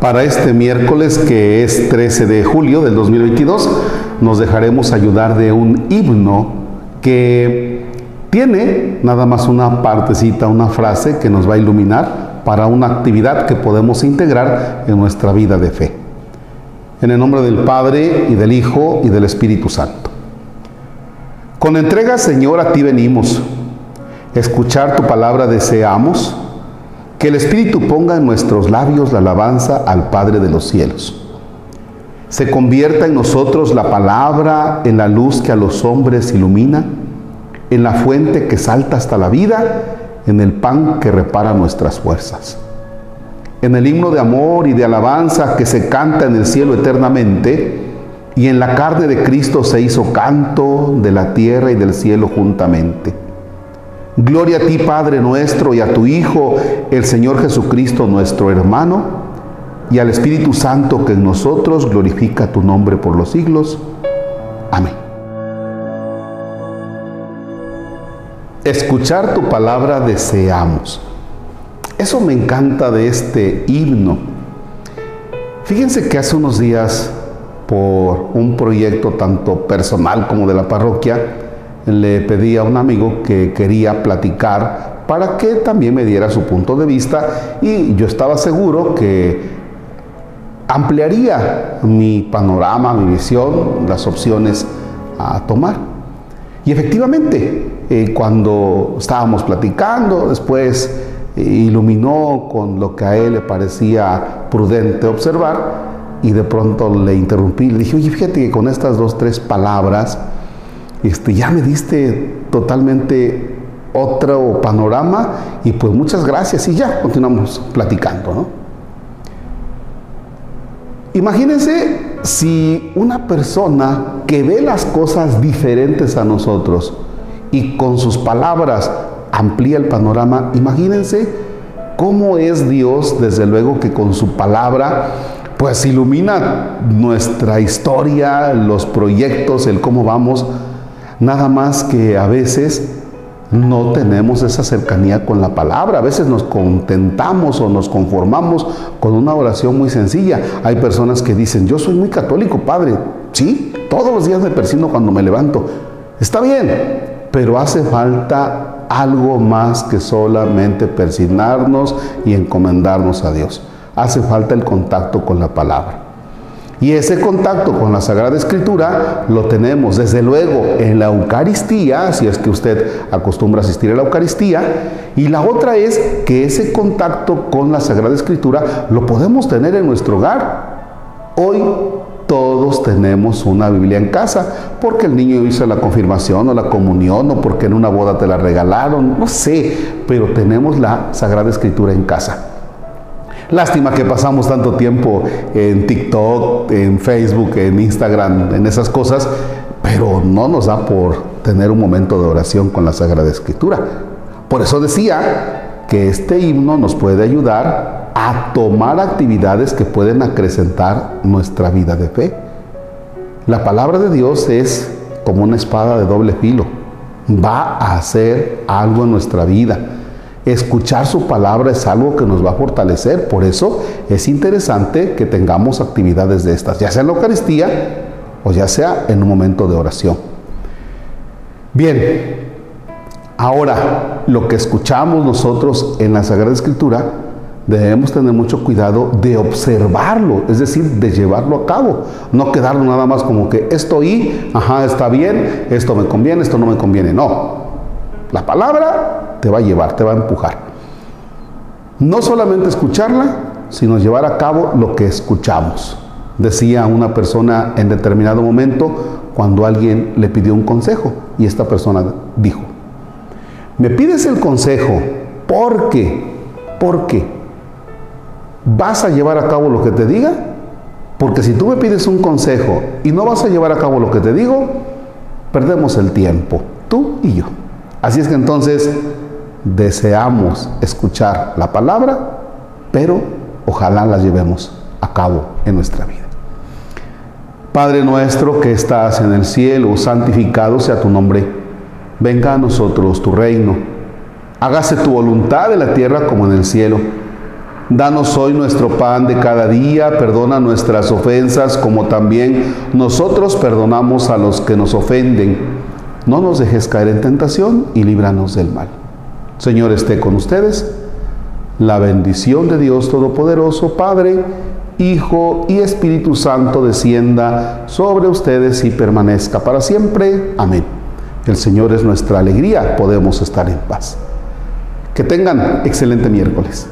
Para este miércoles, que es 13 de julio del 2022, nos dejaremos ayudar de un himno que tiene nada más una partecita, una frase que nos va a iluminar para una actividad que podemos integrar en nuestra vida de fe. En el nombre del Padre y del Hijo y del Espíritu Santo. Con entrega, Señor, a ti venimos. Escuchar tu palabra deseamos que el Espíritu ponga en nuestros labios la alabanza al Padre de los cielos. Se convierta en nosotros la palabra en la luz que a los hombres ilumina, en la fuente que salta hasta la vida, en el pan que repara nuestras fuerzas. En el himno de amor y de alabanza que se canta en el cielo eternamente, y en la carne de Cristo se hizo canto de la tierra y del cielo juntamente. Gloria a ti, Padre nuestro, y a tu Hijo, el Señor Jesucristo, nuestro hermano, y al Espíritu Santo que en nosotros glorifica tu nombre por los siglos. Amén. Escuchar tu palabra deseamos. Eso me encanta de este himno. Fíjense que hace unos días, por un proyecto tanto personal como de la parroquia, le pedí a un amigo que quería platicar para que también me diera su punto de vista y yo estaba seguro que ampliaría mi panorama, mi visión, las opciones a tomar. Y efectivamente, eh, cuando estábamos platicando, después eh, iluminó con lo que a él le parecía prudente observar y de pronto le interrumpí, le dije, oye, fíjate que con estas dos, tres palabras, este, ya me diste totalmente otro panorama y pues muchas gracias y ya continuamos platicando. ¿no? Imagínense si una persona que ve las cosas diferentes a nosotros y con sus palabras amplía el panorama, imagínense cómo es Dios, desde luego que con su palabra, pues ilumina nuestra historia, los proyectos, el cómo vamos Nada más que a veces no tenemos esa cercanía con la palabra. A veces nos contentamos o nos conformamos con una oración muy sencilla. Hay personas que dicen, yo soy muy católico, Padre. Sí, todos los días me persino cuando me levanto. Está bien, pero hace falta algo más que solamente persignarnos y encomendarnos a Dios. Hace falta el contacto con la palabra. Y ese contacto con la Sagrada Escritura lo tenemos desde luego en la Eucaristía, si es que usted acostumbra asistir a la Eucaristía, y la otra es que ese contacto con la Sagrada Escritura lo podemos tener en nuestro hogar. Hoy todos tenemos una Biblia en casa, porque el niño hizo la confirmación o la comunión, o porque en una boda te la regalaron, no sé, pero tenemos la Sagrada Escritura en casa. Lástima que pasamos tanto tiempo en TikTok, en Facebook, en Instagram, en esas cosas, pero no nos da por tener un momento de oración con la Sagrada Escritura. Por eso decía que este himno nos puede ayudar a tomar actividades que pueden acrecentar nuestra vida de fe. La palabra de Dios es como una espada de doble filo. Va a hacer algo en nuestra vida Escuchar su palabra es algo que nos va a fortalecer. Por eso es interesante que tengamos actividades de estas, ya sea en la Eucaristía o ya sea en un momento de oración. Bien, ahora lo que escuchamos nosotros en la Sagrada Escritura, debemos tener mucho cuidado de observarlo, es decir, de llevarlo a cabo, no quedarlo nada más como que esto ajá, está bien, esto me conviene, esto no me conviene, no. La palabra te va a llevar, te va a empujar. No solamente escucharla, sino llevar a cabo lo que escuchamos. Decía una persona en determinado momento cuando alguien le pidió un consejo y esta persona dijo, me pides el consejo porque, porque vas a llevar a cabo lo que te diga, porque si tú me pides un consejo y no vas a llevar a cabo lo que te digo, perdemos el tiempo, tú y yo. Así es que entonces deseamos escuchar la palabra, pero ojalá la llevemos a cabo en nuestra vida. Padre nuestro que estás en el cielo, santificado sea tu nombre. Venga a nosotros tu reino. Hágase tu voluntad en la tierra como en el cielo. Danos hoy nuestro pan de cada día, perdona nuestras ofensas como también nosotros perdonamos a los que nos ofenden. No nos dejes caer en tentación y líbranos del mal. Señor esté con ustedes. La bendición de Dios Todopoderoso, Padre, Hijo y Espíritu Santo descienda sobre ustedes y permanezca para siempre. Amén. El Señor es nuestra alegría, podemos estar en paz. Que tengan excelente miércoles.